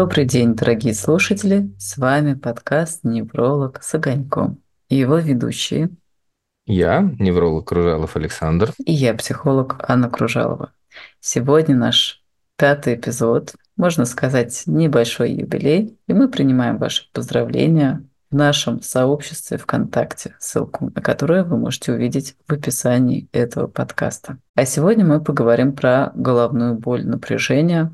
Добрый день, дорогие слушатели! С вами подкаст «Невролог с огоньком» и его ведущие. Я, невролог Кружалов Александр. И я, психолог Анна Кружалова. Сегодня наш пятый эпизод, можно сказать, небольшой юбилей, и мы принимаем ваши поздравления в нашем сообществе ВКонтакте, ссылку на которую вы можете увидеть в описании этого подкаста. А сегодня мы поговорим про головную боль, напряжение.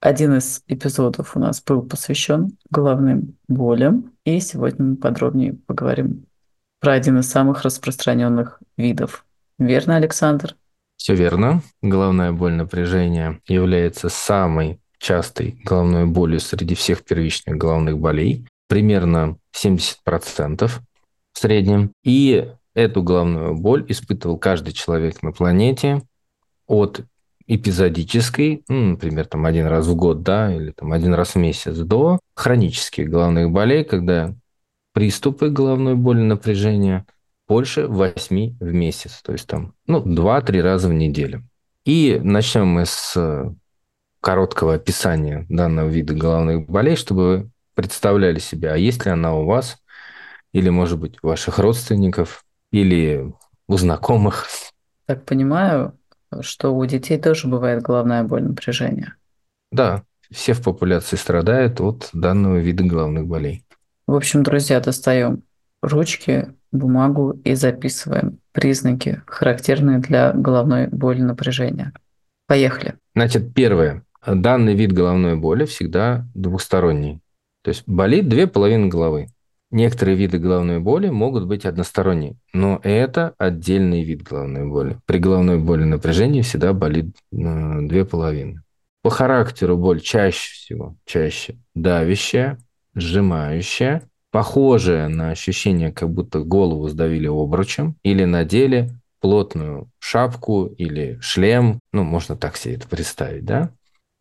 Один из эпизодов у нас был посвящен головным болям, и сегодня мы подробнее поговорим про один из самых распространенных видов. Верно, Александр? Все верно. Головная боль напряжения является самой частой головной болью среди всех первичных головных болей примерно 70% в среднем. И эту головную боль испытывал каждый человек на планете от эпизодической, ну, например, там один раз в год, да, или там один раз в месяц, до хронических головных болей, когда приступы головной боли напряжения больше 8 в месяц, то есть там, ну, 2-3 раза в неделю. И начнем мы с короткого описания данного вида головных болей, чтобы вы представляли себе, а есть ли она у вас, или, может быть, у ваших родственников, или у знакомых. Так понимаю, что у детей тоже бывает головная боль напряжения. Да, все в популяции страдают от данного вида головных болей. В общем, друзья, достаем ручки, бумагу и записываем признаки, характерные для головной боли напряжения. Поехали. Значит, первое. Данный вид головной боли всегда двухсторонний. То есть болит две половины головы. Некоторые виды головной боли могут быть односторонние, но это отдельный вид головной боли. При головной боли напряжения всегда болит э, две половины. По характеру боль чаще всего, чаще давящая, сжимающая, похожая на ощущение, как будто голову сдавили обручем или надели плотную шапку или шлем, ну, можно так себе это представить, да?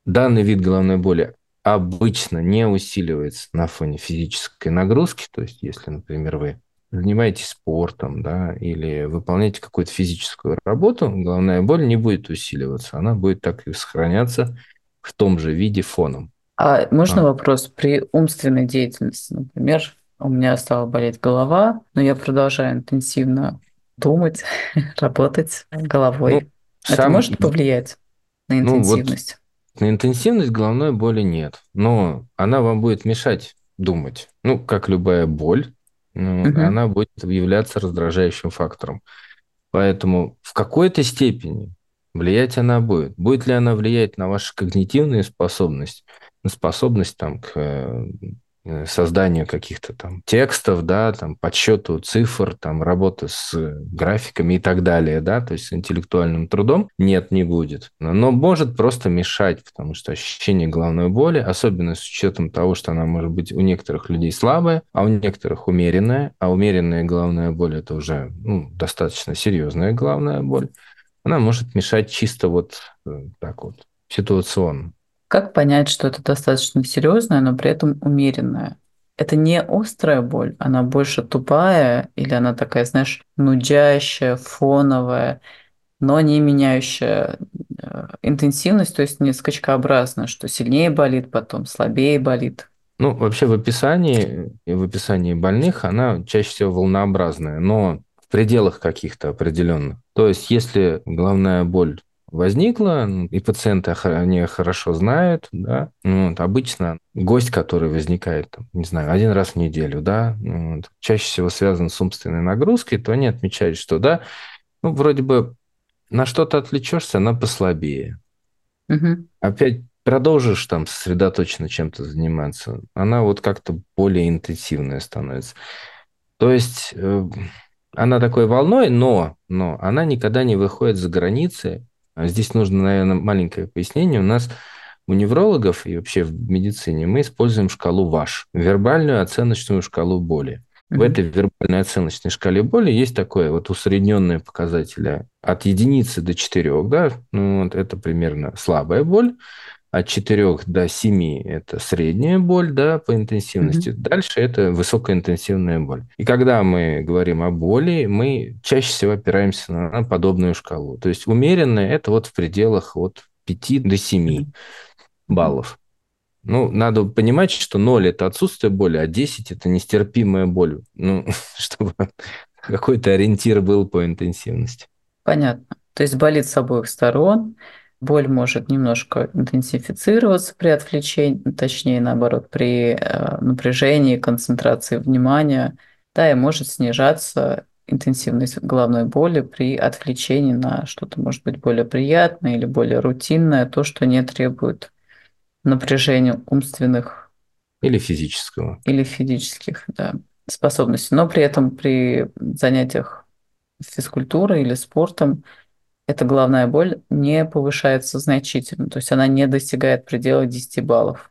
Данный вид головной боли обычно не усиливается на фоне физической нагрузки. То есть, если, например, вы занимаетесь спортом, да, или выполняете какую-то физическую работу, головная боль не будет усиливаться, она будет так и сохраняться в том же виде фоном. А можно а. вопрос при умственной деятельности, например, у меня стала болеть голова, но я продолжаю интенсивно думать, работать головой. Ну, Это сам... может повлиять на интенсивность? На интенсивность головной боли нет, но она вам будет мешать думать. Ну, как любая боль, угу. она будет являться раздражающим фактором. Поэтому в какой-то степени влиять она будет. Будет ли она влиять на ваши когнитивные способности, на способность там, к Э, созданию каких-то там текстов, да, там подсчету цифр, там работы с графиками и так далее, да, то есть интеллектуальным трудом, нет, не будет. Но может просто мешать, потому что ощущение головной боли, особенно с учетом того, что она может быть у некоторых людей слабая, а у некоторых умеренная, а умеренная головная боль это уже ну, достаточно серьезная головная боль, она может мешать чисто вот э, так вот ситуационно. Как понять, что это достаточно серьезное, но при этом умеренное? Это не острая боль, она больше тупая, или она такая, знаешь, нудящая, фоновая, но не меняющая э, интенсивность, то есть не скачкообразно, что сильнее болит, потом слабее болит. Ну, вообще в описании, в описании больных она чаще всего волнообразная, но в пределах каких-то определенных. То есть, если головная боль возникла, и пациенты они хорошо знают, да, ну вот, обычно гость, который возникает, там, не знаю, один раз в неделю, да, ну вот, чаще всего связан с умственной нагрузкой, то они отмечают, что, да, ну, вроде бы на что-то отвлечешься, она послабее. Угу. Опять продолжишь там сосредоточенно чем-то заниматься, она вот как-то более интенсивная становится. То есть э, она такой волной, но, но она никогда не выходит за границы здесь нужно, наверное, маленькое пояснение. У нас у неврологов и вообще в медицине мы используем шкалу ВАШ, вербальную оценочную шкалу боли. Mm-hmm. В этой вербальной оценочной шкале боли есть такое вот усредненное показатель от единицы до четырех, да, ну вот это примерно слабая боль, от 4 до 7 это средняя боль, да, по интенсивности. Mm-hmm. Дальше это высокоинтенсивная боль. И когда мы говорим о боли, мы чаще всего опираемся на подобную шкалу. То есть умеренная это вот в пределах от 5 до 7 баллов. Ну, надо понимать, что 0 – это отсутствие боли, а 10 – это нестерпимая боль. Ну, чтобы какой-то ориентир был по интенсивности. Понятно. То есть болит с обоих сторон, боль может немножко интенсифицироваться при отвлечении, точнее, наоборот, при э, напряжении, концентрации внимания, да, и может снижаться интенсивность головной боли при отвлечении на что-то, может быть, более приятное или более рутинное, то, что не требует напряжения умственных или физического. Или физических, да, способностей. Но при этом при занятиях физкультурой или спортом эта головная боль не повышается значительно, то есть она не достигает предела 10 баллов.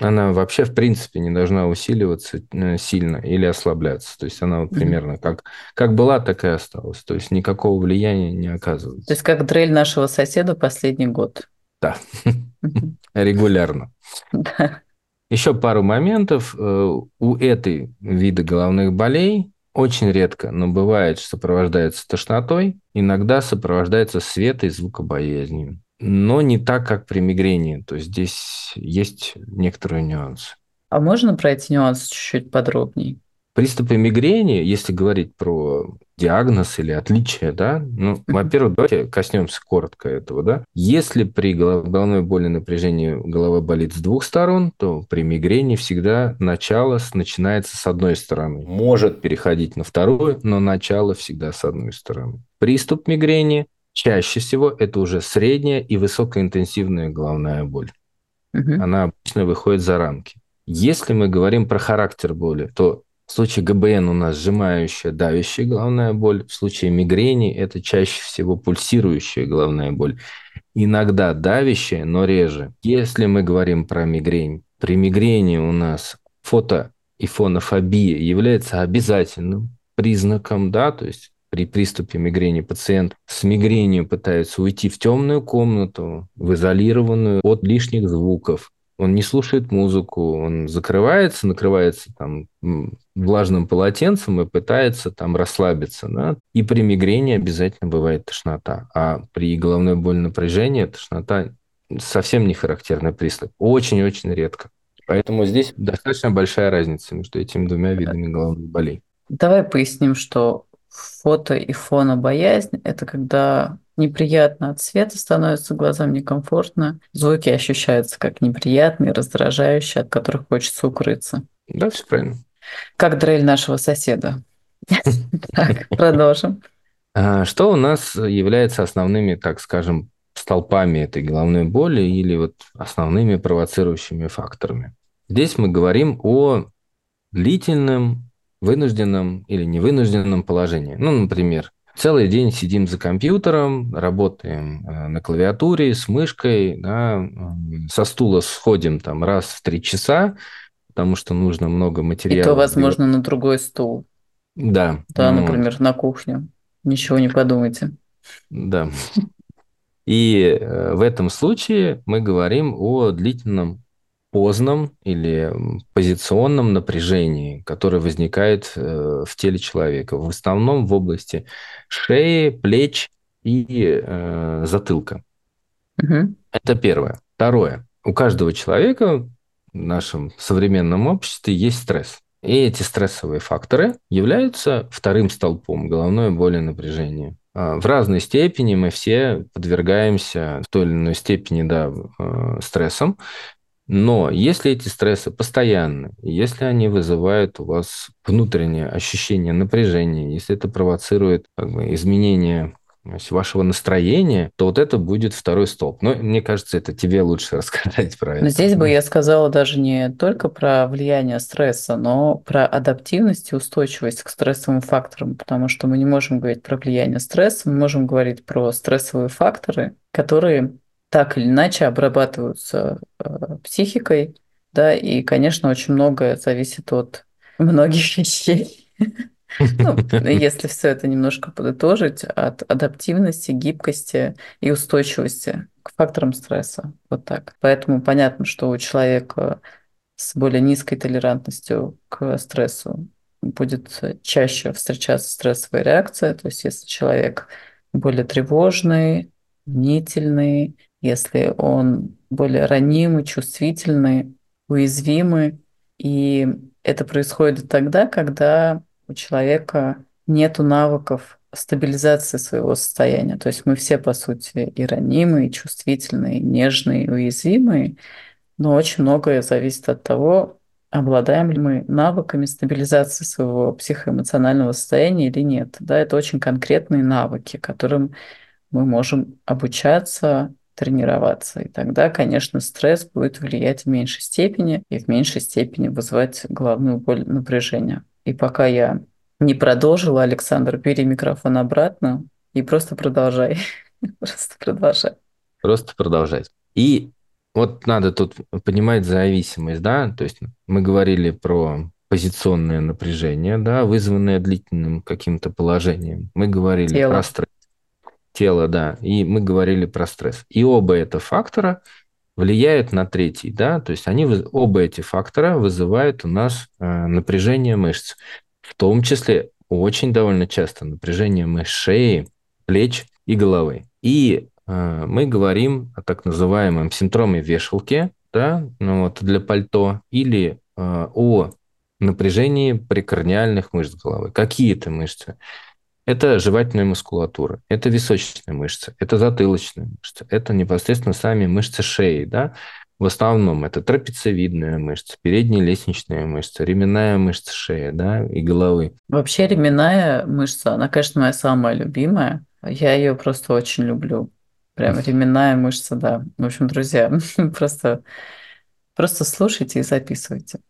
Она вообще, в принципе, не должна усиливаться э, сильно или ослабляться. То есть она вот примерно как, как была, так и осталась. То есть никакого влияния не оказывается. То есть как дрель нашего соседа последний год. Да, регулярно. Да. Еще пару моментов. Э, у этой вида головных болей очень редко, но бывает, сопровождается тошнотой, иногда сопровождается света и звукобоязнью. Но не так, как при мигрени. То есть здесь есть некоторые нюансы. А можно про эти нюансы чуть-чуть подробнее? Приступы мигрени, если говорить про диагноз или отличие, да, ну, во-первых, давайте коснемся коротко этого, да. Если при головной боли напряжении голова болит с двух сторон, то при мигрени всегда начало начинается с одной стороны. Может переходить на вторую, но начало всегда с одной стороны. Приступ мигрени чаще всего это уже средняя и высокоинтенсивная головная боль. Угу. Она обычно выходит за рамки. Если мы говорим про характер боли, то в случае ГБН у нас сжимающая, давящая головная боль. В случае мигрени это чаще всего пульсирующая головная боль. Иногда давящая, но реже. Если мы говорим про мигрень, при мигрени у нас фото и фонофобия является обязательным признаком, да, то есть при приступе мигрени пациент с мигренью пытается уйти в темную комнату, в изолированную от лишних звуков, он не слушает музыку, он закрывается, накрывается там влажным полотенцем и пытается там расслабиться. Да? И при мигрени обязательно бывает тошнота. А при головной боли напряжения тошнота совсем не характерный приступ. Очень-очень редко. Поэтому здесь достаточно большая разница между этими двумя видами головных болей. Давай поясним, что фото и фонобоязнь – это когда неприятно от света становится, глазам некомфортно. Звуки ощущаются как неприятные, раздражающие, от которых хочется укрыться. Да, все правильно. Как дрель нашего соседа. Так, продолжим. А что у нас является основными, так скажем, столпами этой головной боли или вот основными провоцирующими факторами? Здесь мы говорим о длительном, вынужденном или невынужденном положении. Ну, например, Целый день сидим за компьютером, работаем э, на клавиатуре с мышкой, да, со стула сходим там раз в три часа, потому что нужно много материала. И то, возможно, на другой стул. Да. Да, ну, например, на кухню. Ничего не подумайте. Да. И э, в этом случае мы говорим о длительном поздном или позиционном напряжении, которое возникает э, в теле человека, в основном в области шеи, плеч и э, затылка. Угу. Это первое. Второе. У каждого человека в нашем современном обществе есть стресс. И эти стрессовые факторы являются вторым столпом головной боли и напряжения. А, в разной степени мы все подвергаемся в той или иной степени да, э, стрессам. Но если эти стрессы постоянны, если они вызывают у вас внутреннее ощущение напряжения, если это провоцирует как бы, изменение вашего настроения, то вот это будет второй столб. Но мне кажется, это тебе лучше рассказать про это. Но здесь бы я сказала даже не только про влияние стресса, но про адаптивность и устойчивость к стрессовым факторам, потому что мы не можем говорить про влияние стресса, мы можем говорить про стрессовые факторы, которые так или иначе обрабатываются э, психикой, да, и, конечно, очень многое зависит от многих вещей. Ну, если все это немножко подытожить, от адаптивности, гибкости и устойчивости к факторам стресса. Вот так. Поэтому понятно, что у человека с более низкой толерантностью к стрессу будет чаще встречаться стрессовая реакция. То есть если человек более тревожный, мнительный, если он более ранимый, чувствительный, уязвимы, и это происходит тогда, когда у человека нет навыков стабилизации своего состояния. То есть мы все, по сути, и ранимые, и чувствительные, и нежные, и уязвимые, но очень многое зависит от того, обладаем ли мы навыками стабилизации своего психоэмоционального состояния или нет. Да, это очень конкретные навыки, которым мы можем обучаться, тренироваться. И тогда, конечно, стресс будет влиять в меньшей степени и в меньшей степени вызывать головную боль, напряжение. И пока я не продолжила, Александр, бери микрофон обратно и просто продолжай. Просто продолжай. Просто продолжать. И вот надо тут понимать зависимость, да, то есть мы говорили про позиционное напряжение, да, вызванное длительным каким-то положением. Мы говорили Тело. про стресс. Тело, да, и мы говорили про стресс. И оба это фактора влияют на третий, да, то есть они, оба эти фактора вызывают у нас э, напряжение мышц в том числе очень довольно часто напряжение мышц шеи, плеч и головы. И э, мы говорим о так называемом синдроме вешалки, да, ну вот для пальто, или э, о напряжении прикорниальных мышц головы. Какие это мышцы? Это жевательная мускулатура, это височная мышца, это затылочная мышца, это непосредственно сами мышцы шеи, да, в основном это трапециевидная мышца, передняя лестничная мышца, ременная мышца шеи да, и головы. Вообще ременная мышца, она, конечно, моя самая любимая. Я ее просто очень люблю. Прям ременная мышца, да. В общем, друзья, просто, просто слушайте и записывайте.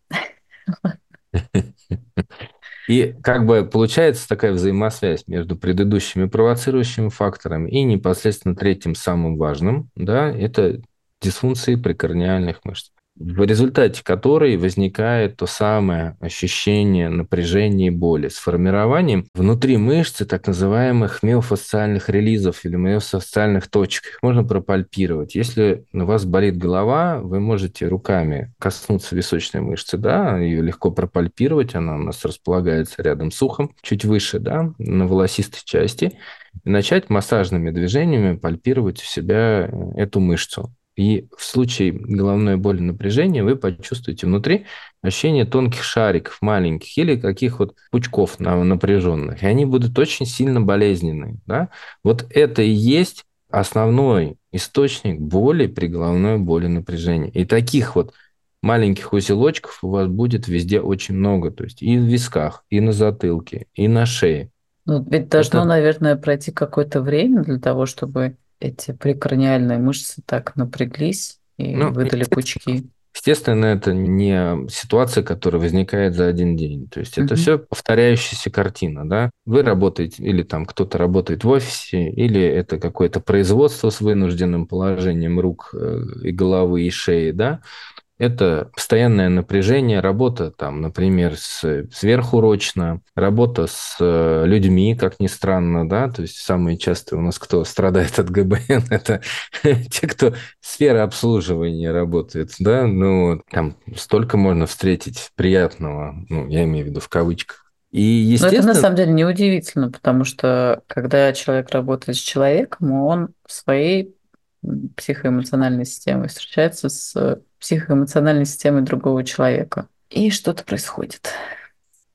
И как бы получается такая взаимосвязь между предыдущими провоцирующими факторами и непосредственно третьим самым важным, да, это дисфункции прикорниальных мышц, в результате которой возникает то самое ощущение напряжения и боли с формированием внутри мышцы так называемых миофасциальных релизов или миофасциальных точек. Их можно пропальпировать. Если у вас болит голова, вы можете руками коснуться височной мышцы, да, ее легко пропальпировать, она у нас располагается рядом с ухом, чуть выше, да, на волосистой части, и начать массажными движениями пальпировать у себя эту мышцу. И в случае головной боли напряжения вы почувствуете внутри ощущение тонких шариков, маленьких или каких вот пучков напряженных. И они будут очень сильно болезненные. Да? Вот это и есть основной источник боли при головной боли напряжения. И таких вот маленьких узелочков у вас будет везде очень много. То есть и в висках, и на затылке, и на шее. Ну, ведь должно, это... наверное, пройти какое-то время для того, чтобы эти прекраниальные мышцы так напряглись и ну, выдали пучки. Естественно, это не ситуация, которая возникает за один день. То есть это угу. все повторяющаяся картина, да. Вы работаете, или там кто-то работает в офисе, или это какое-то производство с вынужденным положением рук э, и головы и шеи, да это постоянное напряжение, работа там, например, с, сверхурочно, работа с э, людьми, как ни странно, да, то есть самые частые у нас, кто страдает от ГБН, это те, кто сфера обслуживания работает, да, ну, там столько можно встретить приятного, ну, я имею в виду в кавычках. И, естественно... Но это на самом деле неудивительно, потому что когда человек работает с человеком, он в своей психоэмоциональной системой встречается с психоэмоциональной системой другого человека. И что-то происходит.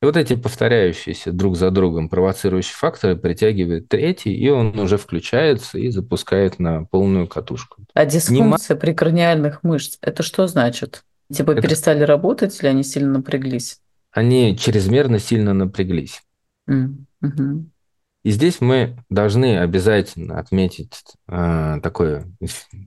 И вот эти повторяющиеся друг за другом провоцирующие факторы притягивает третий, и он уже включается и запускает на полную катушку. А дисфункция Не... прикорниальных мышц, это что значит? Типа это... перестали работать или они сильно напряглись? Они чрезмерно сильно напряглись. Mm-hmm. И здесь мы должны обязательно отметить э, такой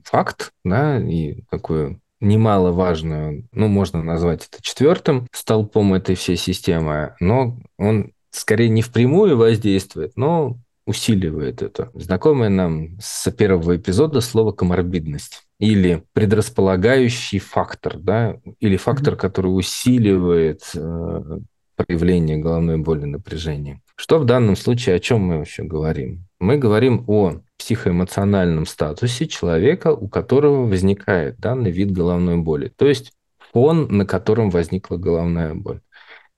факт, да, и такую немаловажную, ну, можно назвать это четвертым столпом этой всей системы, но он скорее не впрямую воздействует, но усиливает это. Знакомое нам с первого эпизода слово коморбидность или предрасполагающий фактор, да, или фактор, который усиливает э, проявление головной боли напряжения. Что в данном случае, о чем мы вообще говорим? Мы говорим о психоэмоциональном статусе человека, у которого возникает данный вид головной боли, то есть фон, на котором возникла головная боль.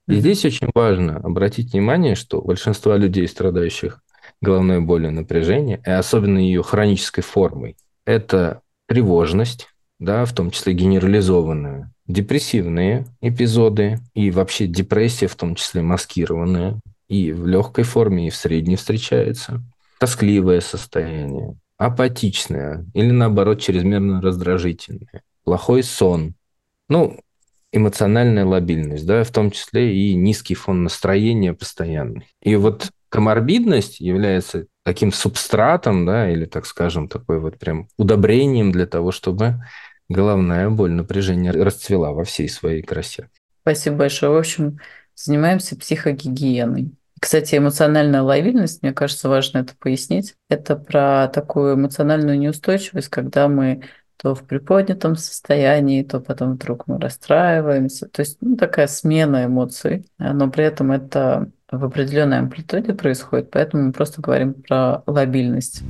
И здесь очень важно обратить внимание, что большинство людей, страдающих головной болью напряжения, и особенно ее хронической формой, это тревожность, да, в том числе генерализованная, депрессивные эпизоды и вообще депрессия, в том числе маскированная, и в легкой форме, и в средней встречается. Тоскливое состояние, апатичное или, наоборот, чрезмерно раздражительное, плохой сон. Ну, эмоциональная лобильность, да, в том числе и низкий фон настроения постоянный. И вот коморбидность является таким субстратом, да, или, так скажем, такой вот прям удобрением для того, чтобы головная боль, напряжение расцвела во всей своей красе. Спасибо большое. В общем, занимаемся психогигиеной. Кстати, эмоциональная лояльность, мне кажется, важно это пояснить. Это про такую эмоциональную неустойчивость, когда мы то в приподнятом состоянии, то потом вдруг мы расстраиваемся. То есть ну, такая смена эмоций, но при этом это в определенной амплитуде происходит, поэтому мы просто говорим про лобильность.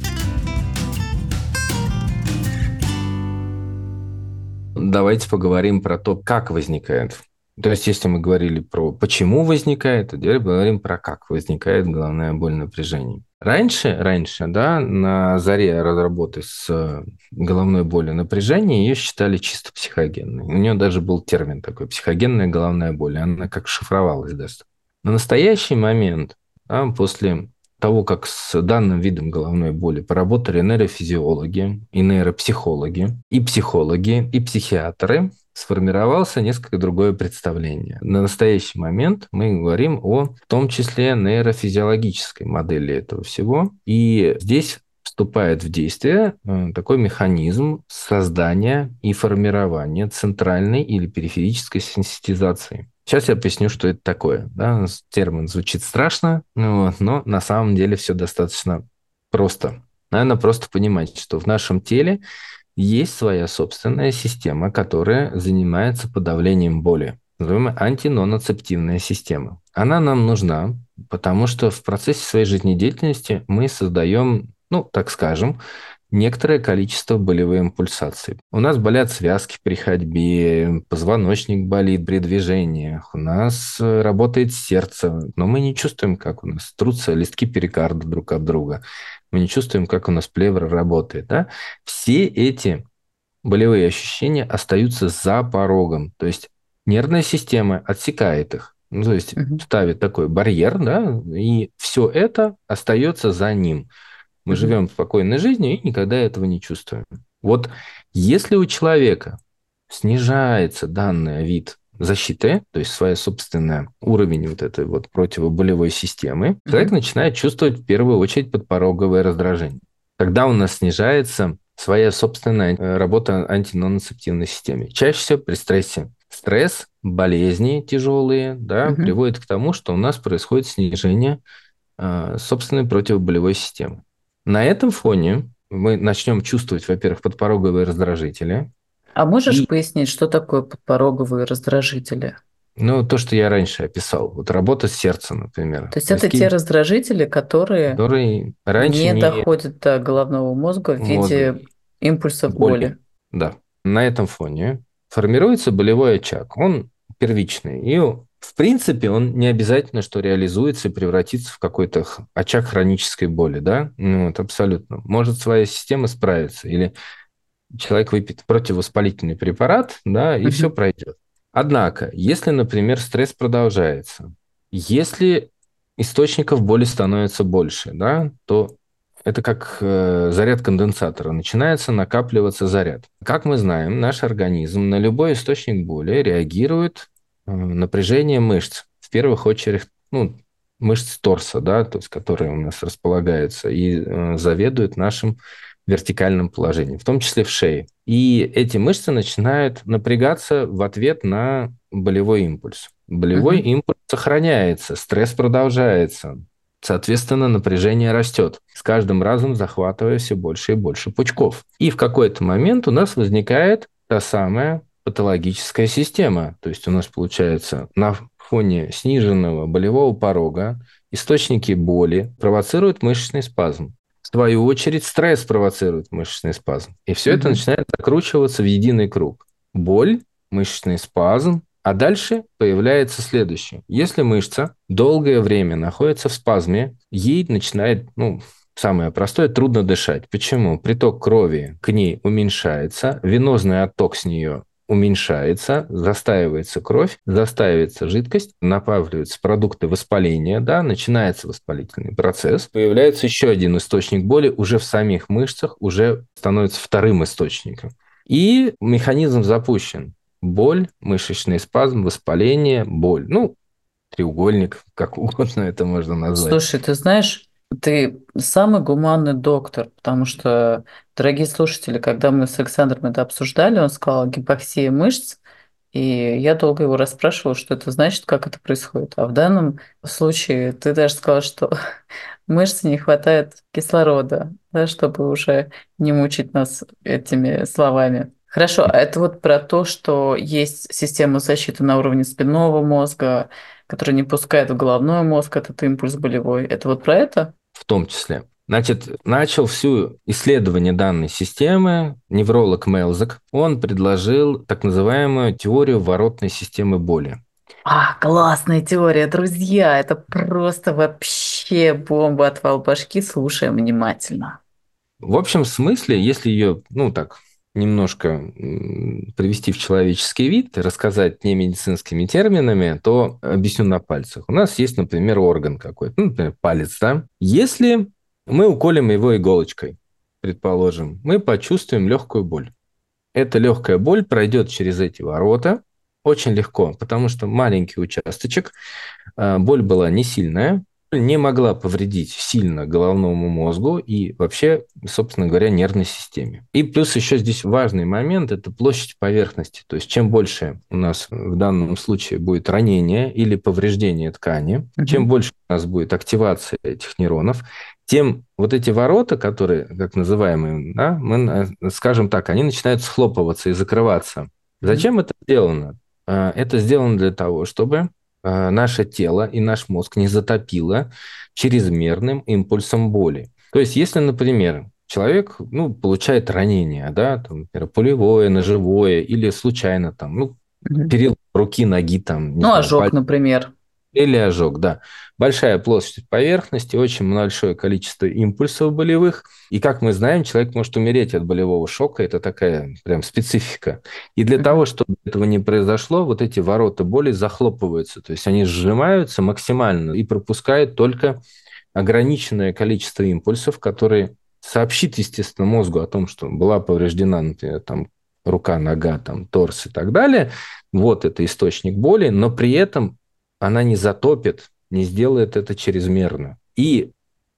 Давайте поговорим про то, как возникает то есть, если мы говорили про почему возникает, то теперь говорим про как возникает головная боль напряжения. Раньше, раньше, да, на заре разработки с головной болью напряжения ее считали чисто психогенной. У нее даже был термин такой психогенная головная боль. Она как шифровалась даже. На настоящий момент, да, после того, как с данным видом головной боли поработали нейрофизиологи и нейропсихологи, и психологи, и психиатры, сформировался несколько другое представление. На настоящий момент мы говорим о в том числе нейрофизиологической модели этого всего. И здесь вступает в действие э, такой механизм создания и формирования центральной или периферической сенситизации. Сейчас я поясню, что это такое. Да? Термин звучит страшно, но на самом деле все достаточно просто. Наверное, просто понимать, что в нашем теле есть своя собственная система, которая занимается подавлением боли, называемая антиноноцептивная система. Она нам нужна, потому что в процессе своей жизнедеятельности мы создаем, ну, так скажем, некоторое количество болевых импульсаций. У нас болят связки при ходьбе, позвоночник болит при движениях, у нас э, работает сердце, но мы не чувствуем, как у нас трутся листки перикарда друг от друга мы не чувствуем, как у нас плевра работает. Да? Все эти болевые ощущения остаются за порогом. То есть нервная система отсекает их. Ну, то есть угу. ставит такой барьер, да, и все это остается за ним. Мы живем спокойной жизнью и никогда этого не чувствуем. Вот если у человека снижается данный вид защиты, то есть своя собственная уровень вот этой вот противоболевой системы, mm-hmm. человек начинает чувствовать в первую очередь подпороговое раздражение. Когда у нас снижается своя собственная э, работа антиноноцептивной системы. Чаще всего при стрессе. Стресс, болезни тяжелые, да, угу. приводит к тому, что у нас происходит снижение э, собственной противоболевой системы. На этом фоне мы начнем чувствовать, во-первых, подпороговые раздражители, а можешь и... пояснить, что такое подпороговые раздражители? Ну, то, что я раньше описал. Вот работа с сердцем, например. То есть это те раздражители, которые, которые раньше не, не доходят до головного мозга в виде мозга. импульсов боли. боли. Да. На этом фоне формируется болевой очаг. Он первичный. И, в принципе, он не обязательно, что реализуется и превратится в какой-то очаг хронической боли. Да? Ну, вот, абсолютно. Может своя система справиться. Или человек выпьет противовоспалительный препарат, да, и mm все пройдет. Однако, если, например, стресс продолжается, если источников боли становится больше, да, то это как э, заряд конденсатора. Начинается накапливаться заряд. Как мы знаем, наш организм на любой источник боли реагирует напряжением мышц. В первых очередь, ну, мышц торса, да, то есть которые у нас располагаются и э, заведуют нашим вертикальном положении, в том числе в шее. И эти мышцы начинают напрягаться в ответ на болевой импульс. Болевой uh-huh. импульс сохраняется, стресс продолжается. Соответственно, напряжение растет, с каждым разом захватывая все больше и больше пучков. И в какой-то момент у нас возникает та самая патологическая система. То есть у нас получается на фоне сниженного болевого порога источники боли провоцируют мышечный спазм свою очередь, стресс провоцирует мышечный спазм. И все mm-hmm. это начинает закручиваться в единый круг. Боль, мышечный спазм, а дальше появляется следующее. Если мышца долгое время находится в спазме, ей начинает, ну, самое простое, трудно дышать. Почему? Приток крови к ней уменьшается, венозный отток с нее уменьшается, застаивается кровь, застаивается жидкость, направляются продукты воспаления, да, начинается воспалительный процесс, появляется еще один источник боли уже в самих мышцах, уже становится вторым источником. И механизм запущен. Боль, мышечный спазм, воспаление, боль. Ну, треугольник, как угодно это можно назвать. Слушай, ты знаешь, ты самый гуманный доктор, потому что, дорогие слушатели, когда мы с Александром это обсуждали, он сказал гипоксия мышц, и я долго его расспрашивала, что это значит, как это происходит. А в данном случае ты даже сказал, что мышцы не хватает кислорода, да, чтобы уже не мучить нас этими словами. Хорошо, а это вот про то, что есть система защиты на уровне спинного мозга, которая не пускает в головной мозг этот импульс болевой. Это вот про это? В том числе. Значит, начал всю исследование данной системы невролог Мелзак. Он предложил так называемую теорию воротной системы боли. А, классная теория, друзья! Это просто вообще бомба отвал башки. Слушаем внимательно. В общем смысле, если ее, ну так, немножко привести в человеческий вид, рассказать не медицинскими терминами, то объясню на пальцах. У нас есть, например, орган какой-то, ну, например, палец, да? Если мы уколем его иголочкой, предположим, мы почувствуем легкую боль. Эта легкая боль пройдет через эти ворота очень легко, потому что маленький участочек, а, боль была не сильная, не могла повредить сильно головному мозгу и вообще, собственно говоря, нервной системе. И плюс еще здесь важный момент – это площадь поверхности. То есть чем больше у нас в данном случае будет ранение или повреждение ткани, угу. чем больше у нас будет активация этих нейронов, тем вот эти ворота, которые, как называемые, да, мы скажем так, они начинают схлопываться и закрываться. Зачем это сделано? А, это сделано для того, чтобы а, наше тело и наш мозг не затопило чрезмерным импульсом боли. То есть, если, например, человек ну, получает ранение, да, там, например, пулевое, ножевое или случайно там, ну, перелом руки, ноги там. ну, знаю, ожог, паль... например. Или ожог, да. Большая площадь поверхности, очень большое количество импульсов болевых. И, как мы знаем, человек может умереть от болевого шока. Это такая прям специфика. И для того, чтобы этого не произошло, вот эти ворота боли захлопываются. То есть они сжимаются максимально и пропускают только ограниченное количество импульсов, которые сообщит, естественно, мозгу о том, что была повреждена, например, там, рука, нога, там, торс и так далее. Вот это источник боли, но при этом она не затопит, не сделает это чрезмерно. И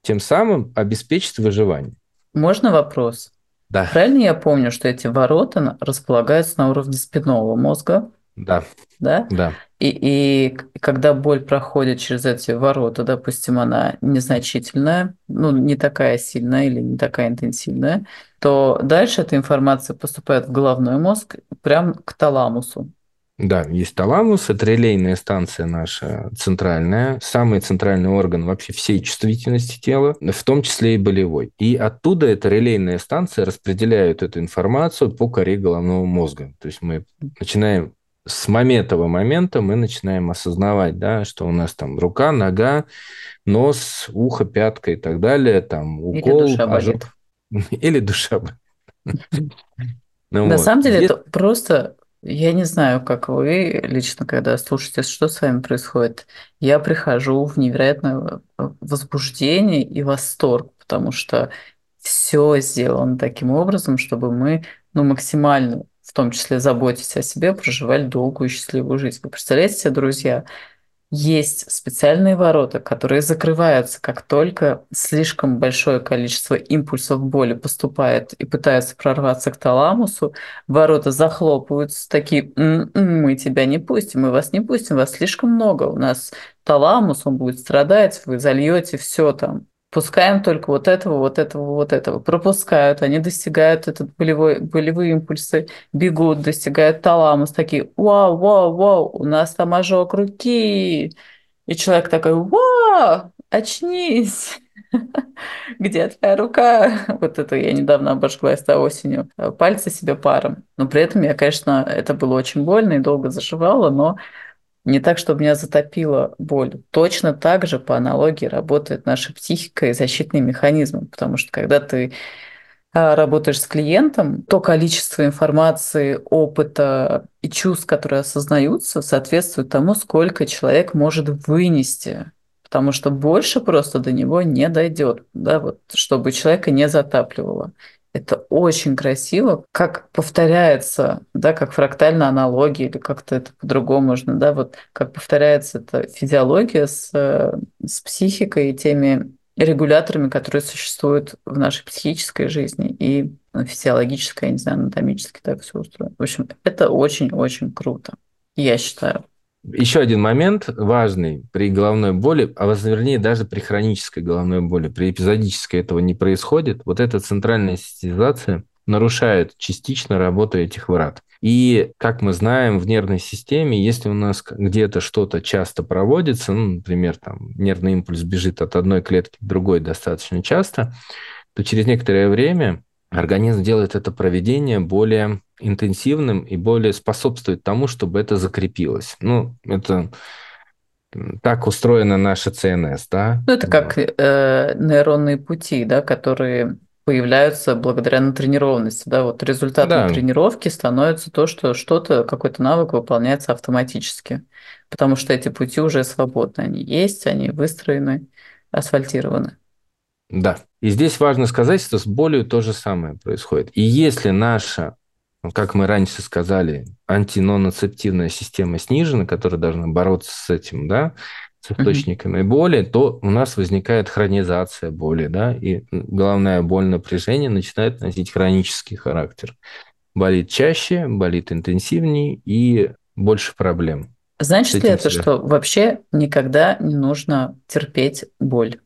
тем самым обеспечит выживание. Можно вопрос? Да. Правильно я помню, что эти ворота располагаются на уровне спинного мозга? Да. Да? Да. И, и когда боль проходит через эти ворота, допустим, она незначительная, ну, не такая сильная или не такая интенсивная, то дальше эта информация поступает в головной мозг, прям к таламусу. Да, есть таламус, это релейная станция наша центральная, самый центральный орган вообще всей чувствительности тела, в том числе и болевой. И оттуда эта релейная станция распределяет эту информацию по коре головного мозга. То есть мы начинаем с моментного момента мы начинаем осознавать, да, что у нас там рука, нога, нос, ухо, пятка и так далее, там укол, или душа болит. Или душа ну На самом деле это просто я не знаю, как вы лично, когда слушаете, что с вами происходит. Я прихожу в невероятное э, возбуждение и восторг, потому что все сделано таким образом, чтобы мы ну, максимально, в том числе заботясь о себе, проживали долгую и счастливую жизнь. Вы представляете себе, друзья, есть специальные ворота, которые закрываются, как только слишком большое количество импульсов боли поступает и пытаются прорваться к таламусу. Ворота захлопываются, такие, «М-м, мы тебя не пустим, мы вас не пустим, вас слишком много. У нас таламус, он будет страдать, вы зальете все там. Пускаем только вот этого, вот этого, вот этого. Пропускают, они достигают этот болевой, болевые импульсы, бегут, достигают таламус, такие, вау, вау, вау, у нас там ожог руки. И человек такой, вау, очнись. Где твоя рука? Вот это я недавно обожглась до осенью. Пальцы себе паром. Но при этом я, конечно, это было очень больно и долго заживало, но не так, чтобы меня затопила боль. Точно так же по аналогии работает наша психика и защитные механизмы, потому что когда ты а, работаешь с клиентом, то количество информации, опыта и чувств, которые осознаются, соответствует тому, сколько человек может вынести. Потому что больше просто до него не дойдет, да, вот, чтобы человека не затапливало. Это очень красиво, как повторяется, да, как фрактальная аналогия, или как-то это по-другому можно, да, вот как повторяется эта физиология с, с психикой и теми регуляторами, которые существуют в нашей психической жизни и физиологической, я не знаю, анатомически так все устроено. В общем, это очень-очень круто, я считаю. Еще один момент важный при головной боли, а вернее даже при хронической головной боли, при эпизодической этого не происходит. Вот эта центральная синтезация нарушает частично работу этих врат. И, как мы знаем, в нервной системе, если у нас где-то что-то часто проводится, ну, например, там нервный импульс бежит от одной клетки к другой достаточно часто, то через некоторое время организм делает это проведение более интенсивным и более способствует тому, чтобы это закрепилось. Ну, это так устроена наша ЦНС, да? Ну, это как э, нейронные пути, да, которые появляются благодаря натренированности. Да? Вот результатом да. тренировки становится то, что что-то, какой-то навык выполняется автоматически, потому что эти пути уже свободны, они есть, они выстроены, асфальтированы. Да, и здесь важно сказать, что с болью то же самое происходит. И если наша, как мы раньше сказали, антиноноцептивная система снижена, которая должна бороться с этим, да, с источниками mm-hmm. боли, то у нас возникает хронизация боли, да, и главная боль напряжения начинает носить хронический характер. Болит чаще, болит интенсивнее и больше проблем. Значит ли это, что вообще никогда не нужно терпеть боль?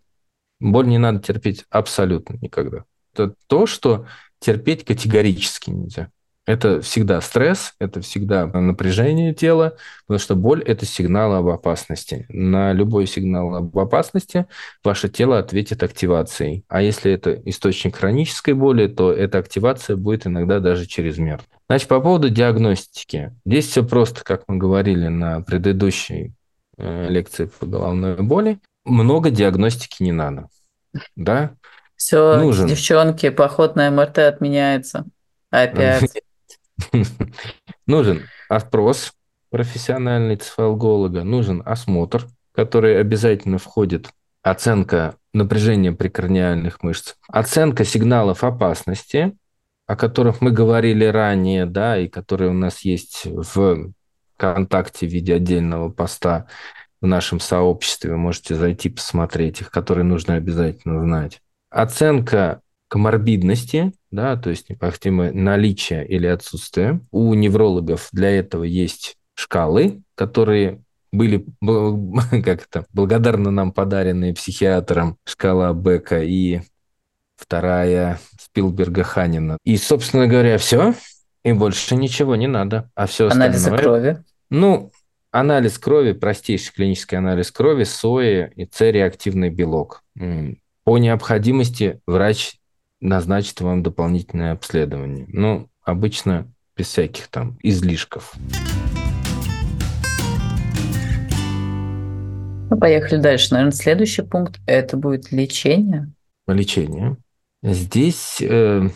Боль не надо терпеть абсолютно никогда. Это то, что терпеть категорически нельзя. Это всегда стресс, это всегда напряжение тела, потому что боль – это сигнал об опасности. На любой сигнал об опасности ваше тело ответит активацией. А если это источник хронической боли, то эта активация будет иногда даже чрезмерной. Значит, по поводу диагностики. Здесь все просто, как мы говорили на предыдущей э, лекции по головной боли. Много диагностики не надо. Да? Все, Нужен. девчонки, поход на МРТ отменяется. Опять. Нужен опрос профессиональный цефалголога, нужен осмотр, который обязательно входит оценка напряжения прикорниальных мышц, оценка сигналов опасности, о которых мы говорили ранее, да, и которые у нас есть в контакте в виде отдельного поста в нашем сообществе. Вы можете зайти посмотреть их, которые нужно обязательно знать. Оценка коморбидности, да, то есть необходимое наличие или отсутствие. У неврологов для этого есть шкалы, которые были как это, благодарно нам подаренные психиатром шкала Бека и вторая Спилберга Ханина. И, собственно говоря, все. И больше ничего не надо. А все остальное... Анализы крови? Ну, анализ крови, простейший клинический анализ крови, сои и С-реактивный белок. По необходимости врач назначит вам дополнительное обследование. Ну, обычно без всяких там излишков. Ну, поехали дальше. Наверное, следующий пункт – это будет лечение. Лечение. Здесь э,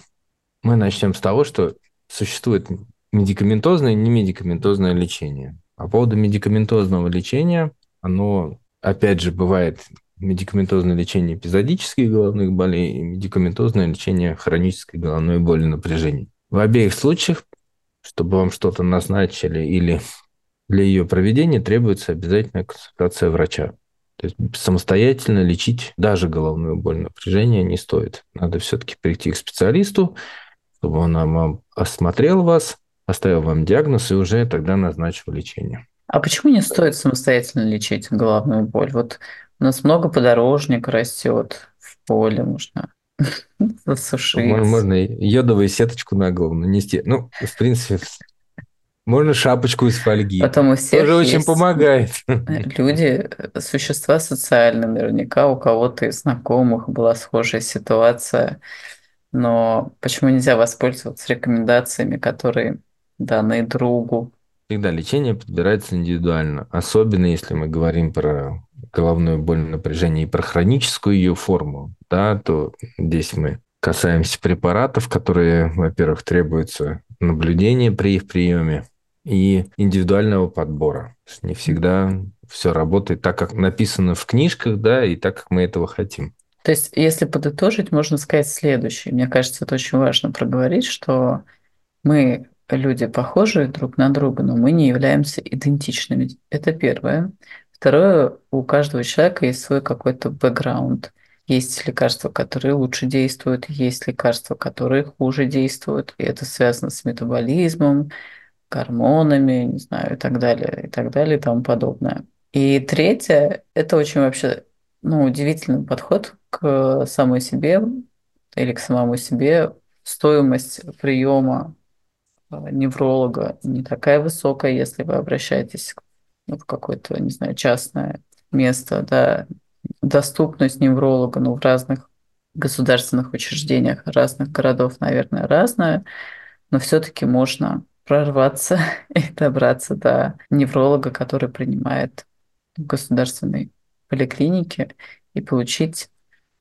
мы начнем с того, что существует медикаментозное и немедикаментозное лечение. По поводу медикаментозного лечения, оно, опять же, бывает медикаментозное лечение эпизодических головных болей и медикаментозное лечение хронической головной боли напряжения. В обеих случаях, чтобы вам что-то назначили или для ее проведения требуется обязательная консультация врача. То есть самостоятельно лечить даже головную боль напряжения не стоит. Надо все-таки прийти к специалисту, чтобы он вам осмотрел вас, поставил вам диагноз и уже тогда назначил лечение. А почему не стоит самостоятельно лечить головную боль? Вот у нас много подорожник растет в поле, можно засушить. Можно йодовую сеточку на голову нанести. Ну, в принципе, можно шапочку из фольги. Потом у всех Тоже очень помогает. Люди, существа социальные, наверняка у кого-то из знакомых была схожая ситуация. Но почему нельзя воспользоваться рекомендациями, которые даны другу? Всегда лечение подбирается индивидуально, особенно если мы говорим про головную боль напряжение и про хроническую ее форму, да, то здесь мы касаемся препаратов, которые, во-первых, требуется наблюдение при их приеме и индивидуального подбора. Не всегда все работает так, как написано в книжках, да, и так, как мы этого хотим. То есть, если подытожить, можно сказать следующее. Мне кажется, это очень важно проговорить, что мы люди похожи друг на друга, но мы не являемся идентичными. Это первое. Второе, у каждого человека есть свой какой-то бэкграунд. Есть лекарства, которые лучше действуют, есть лекарства, которые хуже действуют, и это связано с метаболизмом, гормонами, не знаю, и так далее, и так далее, и тому подобное. И третье, это очень вообще ну, удивительный подход к самой себе или к самому себе. Стоимость приема невролога не такая высокая, если вы обращаетесь в какое-то, не знаю, частное место, да, доступность невролога, ну, в разных государственных учреждениях разных городов, наверное, разная, но все-таки можно прорваться и добраться до невролога, который принимает в государственной поликлинике и получить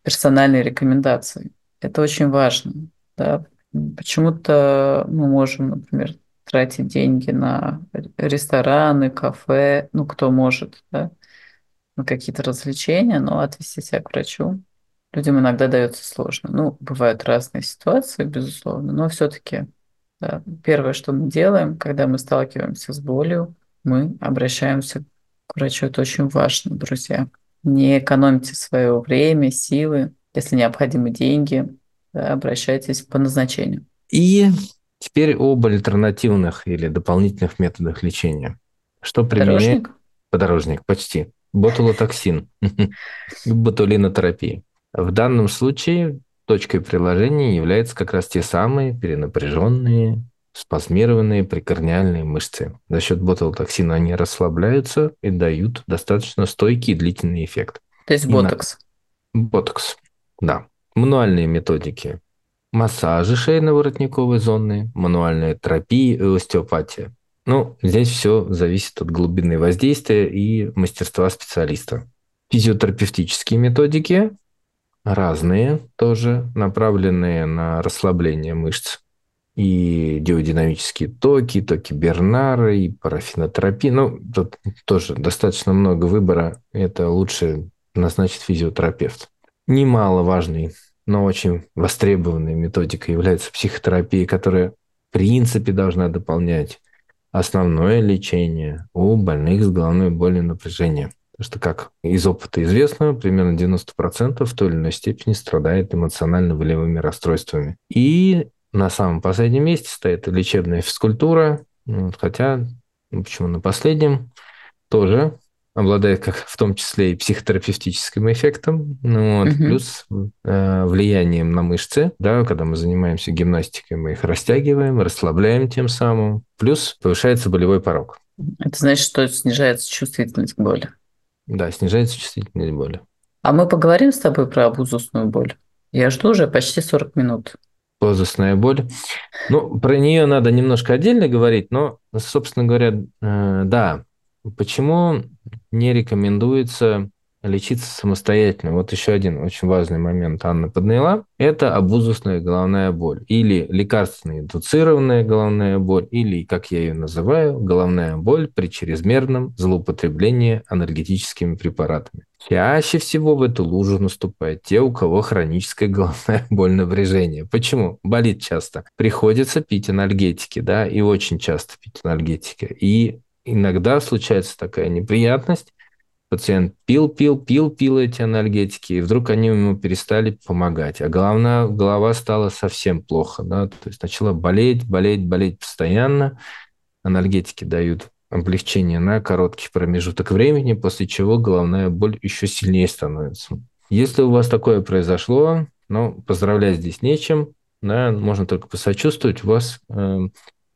персональные рекомендации. Это очень важно. Да? Почему-то мы можем, например, тратить деньги на рестораны, кафе, ну, кто может, да, на какие-то развлечения, но отвести себя к врачу людям иногда дается сложно. Ну, бывают разные ситуации, безусловно, но все-таки да, первое, что мы делаем, когда мы сталкиваемся с болью, мы обращаемся к врачу. Это очень важно, друзья. Не экономьте свое время, силы. Если необходимы деньги, обращайтесь по назначению. И теперь об альтернативных или дополнительных методах лечения. Что применяет? Подорожник? Подорожник, почти. Ботулотоксин. Ботулинотерапия. В данном случае точкой приложения являются как раз те самые перенапряженные, спазмированные прикорниальные мышцы. За счет ботулотоксина они расслабляются и дают достаточно стойкий и длительный эффект. То есть ботокс? Ботокс, да. Мануальные методики. Массажи шейно-воротниковой зоны, мануальная терапия и остеопатия. Ну, здесь все зависит от глубины воздействия и мастерства специалиста. Физиотерапевтические методики разные тоже, направленные на расслабление мышц. И диодинамические токи, токи Бернара, и парафинотерапия. Ну, тут тоже достаточно много выбора. Это лучше назначит физиотерапевт. Немаловажный, но очень востребованной методикой является психотерапия, которая в принципе должна дополнять основное лечение у больных с головной болью и напряжением. Потому что, как из опыта известно, примерно 90% в той или иной степени страдает эмоционально-волевыми расстройствами. И на самом последнем месте стоит лечебная физкультура, хотя, ну, почему на последнем, тоже обладает как в том числе и психотерапевтическим эффектом, ну, вот, угу. плюс э, влиянием на мышцы, да, когда мы занимаемся гимнастикой, мы их растягиваем, расслабляем тем самым, плюс повышается болевой порог. Это значит, что снижается чувствительность к боли? Да, снижается чувствительность боли. А мы поговорим с тобой про абузусную боль. Я жду уже почти 40 минут. Абузусная боль. Ну, про нее надо немножко отдельно говорить, но, собственно говоря, э, да. Почему не рекомендуется лечиться самостоятельно. Вот еще один очень важный момент Анна подняла. Это абузусная головная боль. Или лекарственно индуцированная головная боль, или, как я ее называю, головная боль при чрезмерном злоупотреблении энергетическими препаратами. Чаще всего в эту лужу наступают те, у кого хроническая головная боль напряжение. Почему? Болит часто. Приходится пить анальгетики, да, и очень часто пить анальгетики. И иногда случается такая неприятность, пациент пил, пил, пил, пил эти анальгетики, и вдруг они ему перестали помогать. А головная, голова стала совсем плохо, да, то есть начала болеть, болеть, болеть постоянно. Анальгетики дают облегчение на короткий промежуток времени, после чего головная боль еще сильнее становится. Если у вас такое произошло, ну, поздравлять здесь нечем, да, можно только посочувствовать, у вас э,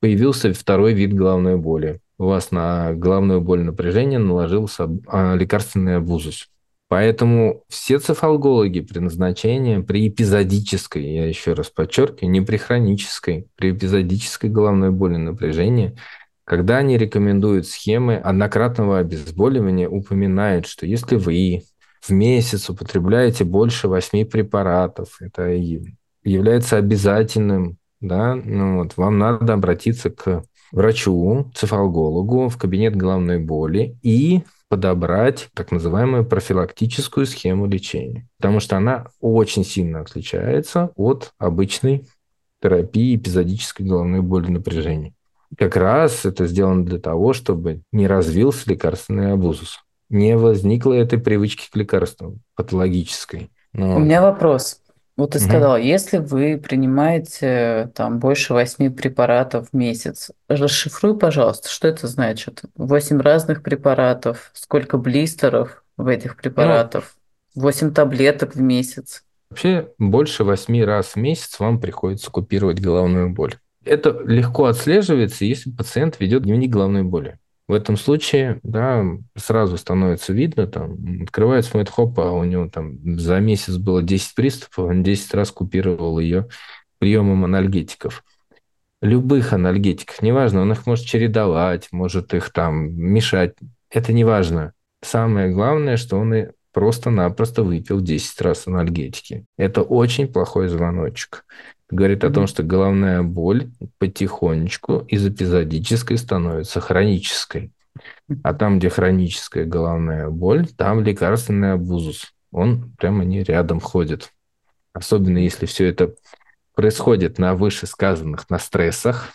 появился второй вид головной боли у вас на головную боль напряжение наложился а, лекарственный абузус. Поэтому все цефалгологи при назначении, при эпизодической, я еще раз подчеркиваю, не при хронической, при эпизодической головной боли напряжения, когда они рекомендуют схемы однократного обезболивания, упоминают, что если вы в месяц употребляете больше 8 препаратов, это является обязательным, да, ну вот, вам надо обратиться к врачу, цефалгологу в кабинет головной боли и подобрать так называемую профилактическую схему лечения, потому что она очень сильно отличается от обычной терапии эпизодической головной боли напряжения. Как раз это сделано для того, чтобы не развился лекарственный абузус, не возникло этой привычки к лекарствам патологической. Но... У меня вопрос. Вот ты угу. сказал, если вы принимаете там больше восьми препаратов в месяц, расшифруй, пожалуйста, что это значит? Восемь разных препаратов, сколько блистеров в этих препаратов, восемь ну, таблеток в месяц. Вообще больше восьми раз в месяц вам приходится купировать головную боль. Это легко отслеживается, если пациент ведет дневник головной боли. В этом случае, да, сразу становится видно, там, открывает, смотрит, хоп, а у него там за месяц было 10 приступов, он 10 раз купировал ее приемом анальгетиков. Любых анальгетиков, неважно, он их может чередовать, может их там мешать, это не важно. Самое главное, что он и просто-напросто выпил 10 раз анальгетики. Это очень плохой звоночек. Говорит mm-hmm. о том, что головная боль потихонечку из эпизодической становится хронической. А там, где хроническая головная боль, там лекарственный абузус. Он прямо не рядом ходит. Особенно если все это происходит на вышесказанных, на стрессах,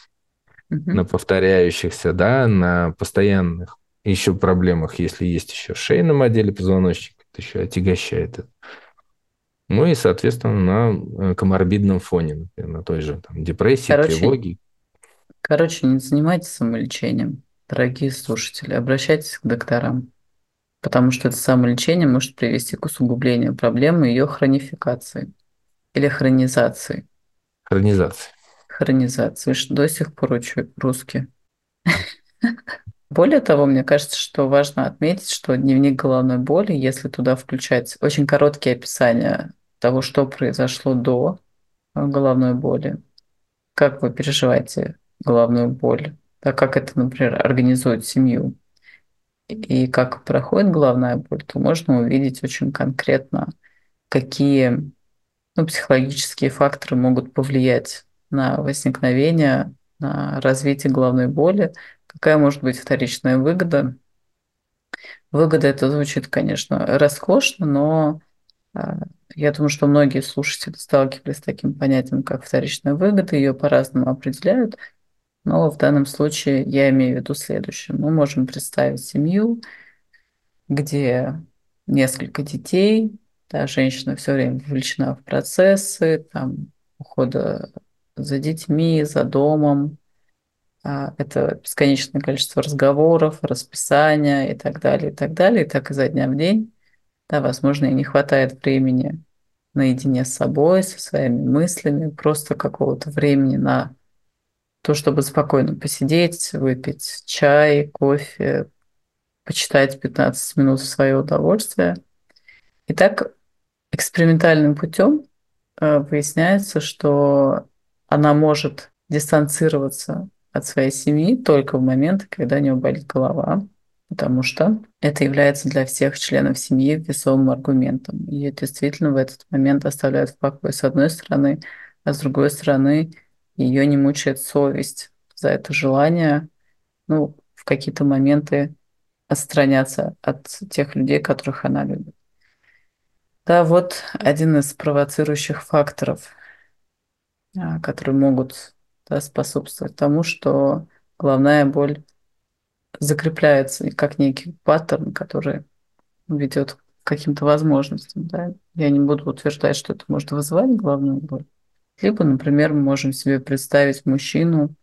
mm-hmm. на повторяющихся, да, на постоянных еще проблемах, если есть еще в шейном отделе позвоночника, это еще отягощает это. Ну и, соответственно, на э, коморбидном фоне, например, на той же там, депрессии, короче, тревоги. Короче, не занимайтесь самолечением, дорогие слушатели, обращайтесь к докторам, потому что это самолечение может привести к усугублению проблемы ее хронификации или хронизации. Хронизации. Хронизации. До сих пор учу русский. Более того, мне кажется, что важно отметить, что дневник головной боли, если туда включать очень короткие описания того, что произошло до э, головной боли, как вы переживаете головную боль, так как это, например, организует семью, и как проходит головная боль, то можно увидеть очень конкретно, какие ну, психологические факторы могут повлиять на возникновение, на развитие головной боли, какая может быть вторичная выгода. Выгода это звучит, конечно, роскошно, но а, я думаю, что многие слушатели сталкивались с таким понятием, как вторичная выгода, ее по-разному определяют, но в данном случае я имею в виду следующее. Мы можем представить семью, где несколько детей, да, женщина все время вовлечена в процессы, там, ухода за детьми, за домом, это бесконечное количество разговоров, расписания и так далее, и так далее, и так изо дня в день. Да, возможно, и не хватает времени наедине с собой, со своими мыслями, просто какого-то времени на то, чтобы спокойно посидеть, выпить чай, кофе, почитать 15 минут в свое удовольствие. И так экспериментальным путем э, выясняется, что она может дистанцироваться от своей семьи только в моменты, когда у него болит голова, потому что это является для всех членов семьи весомым аргументом. И действительно в этот момент оставляют в покое с одной стороны, а с другой стороны ее не мучает совесть за это желание ну, в какие-то моменты отстраняться от тех людей, которых она любит. Да, вот один из провоцирующих факторов, а, которые могут да, способствовать тому, что головная боль закрепляется как некий паттерн, который ведет к каким-то возможностям. Да? Я не буду утверждать, что это может вызывать головную боль. Либо, например, мы можем себе представить мужчину,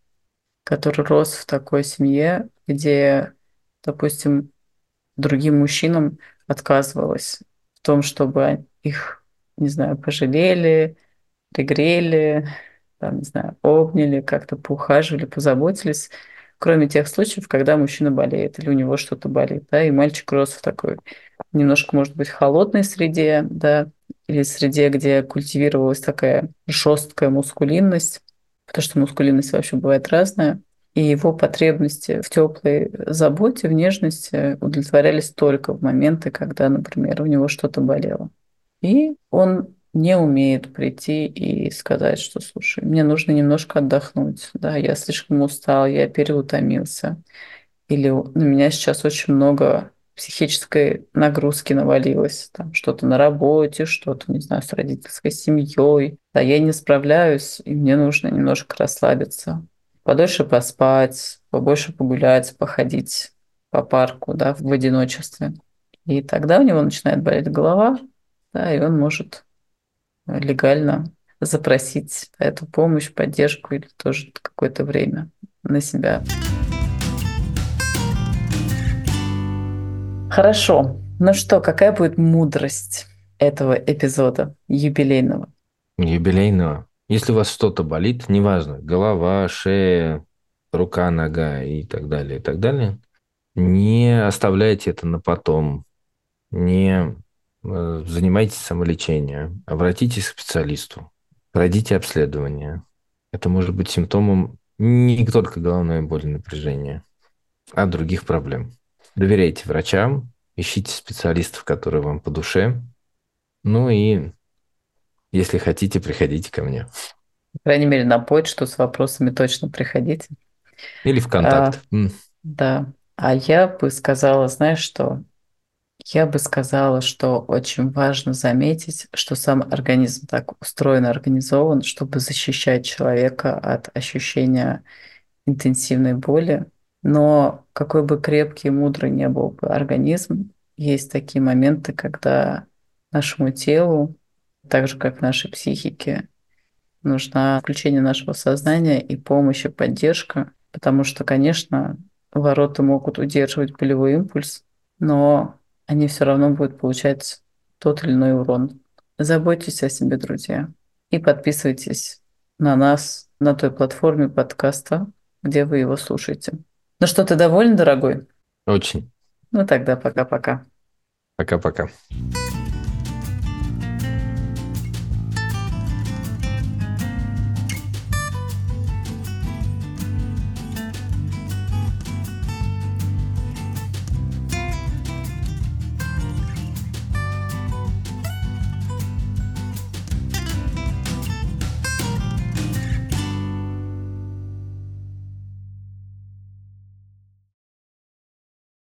который рос в такой семье, где, допустим, другим мужчинам отказывалось в том, чтобы их, не знаю, пожалели, пригрели, там, не знаю, обняли, как-то поухаживали, позаботились, кроме тех случаев, когда мужчина болеет или у него что-то болит, да, и мальчик рос в такой немножко, может быть, холодной среде, да, или среде, где культивировалась такая жесткая мускулинность, потому что мускулинность вообще бывает разная, и его потребности в теплой заботе, в нежности удовлетворялись только в моменты, когда, например, у него что-то болело. И он не умеет прийти и сказать, что, слушай, мне нужно немножко отдохнуть, да, я слишком устал, я переутомился, или на меня сейчас очень много психической нагрузки навалилось, там что-то на работе, что-то, не знаю, с родительской семьей, да, я не справляюсь, и мне нужно немножко расслабиться, подольше поспать, побольше погулять, походить по парку, да, в одиночестве. И тогда у него начинает болеть голова, да, и он может легально запросить эту помощь, поддержку или тоже какое-то время на себя. Хорошо. Ну что, какая будет мудрость этого эпизода юбилейного? Юбилейного. Если у вас что-то болит, неважно, голова, шея, рука, нога и так далее, и так далее, не оставляйте это на потом, не занимайтесь самолечением, обратитесь к специалисту, пройдите обследование. Это может быть симптомом не только головной боли напряжения, а других проблем. Доверяйте врачам, ищите специалистов, которые вам по душе. Ну и если хотите, приходите ко мне. По крайней мере, на почту с вопросами точно приходите. Или в контакт. А, да. А я бы сказала, знаешь что? Я бы сказала, что очень важно заметить, что сам организм так устроен, организован, чтобы защищать человека от ощущения интенсивной боли. Но какой бы крепкий и мудрый не был бы организм, есть такие моменты, когда нашему телу, так же как нашей психике, нужна включение нашего сознания и помощь и поддержка, потому что, конечно, ворота могут удерживать болевой импульс, но они все равно будут получать тот или иной урон. Заботьтесь о себе, друзья, и подписывайтесь на нас на той платформе подкаста, где вы его слушаете. Ну что, ты доволен, дорогой? Очень. Ну тогда пока-пока. Пока-пока.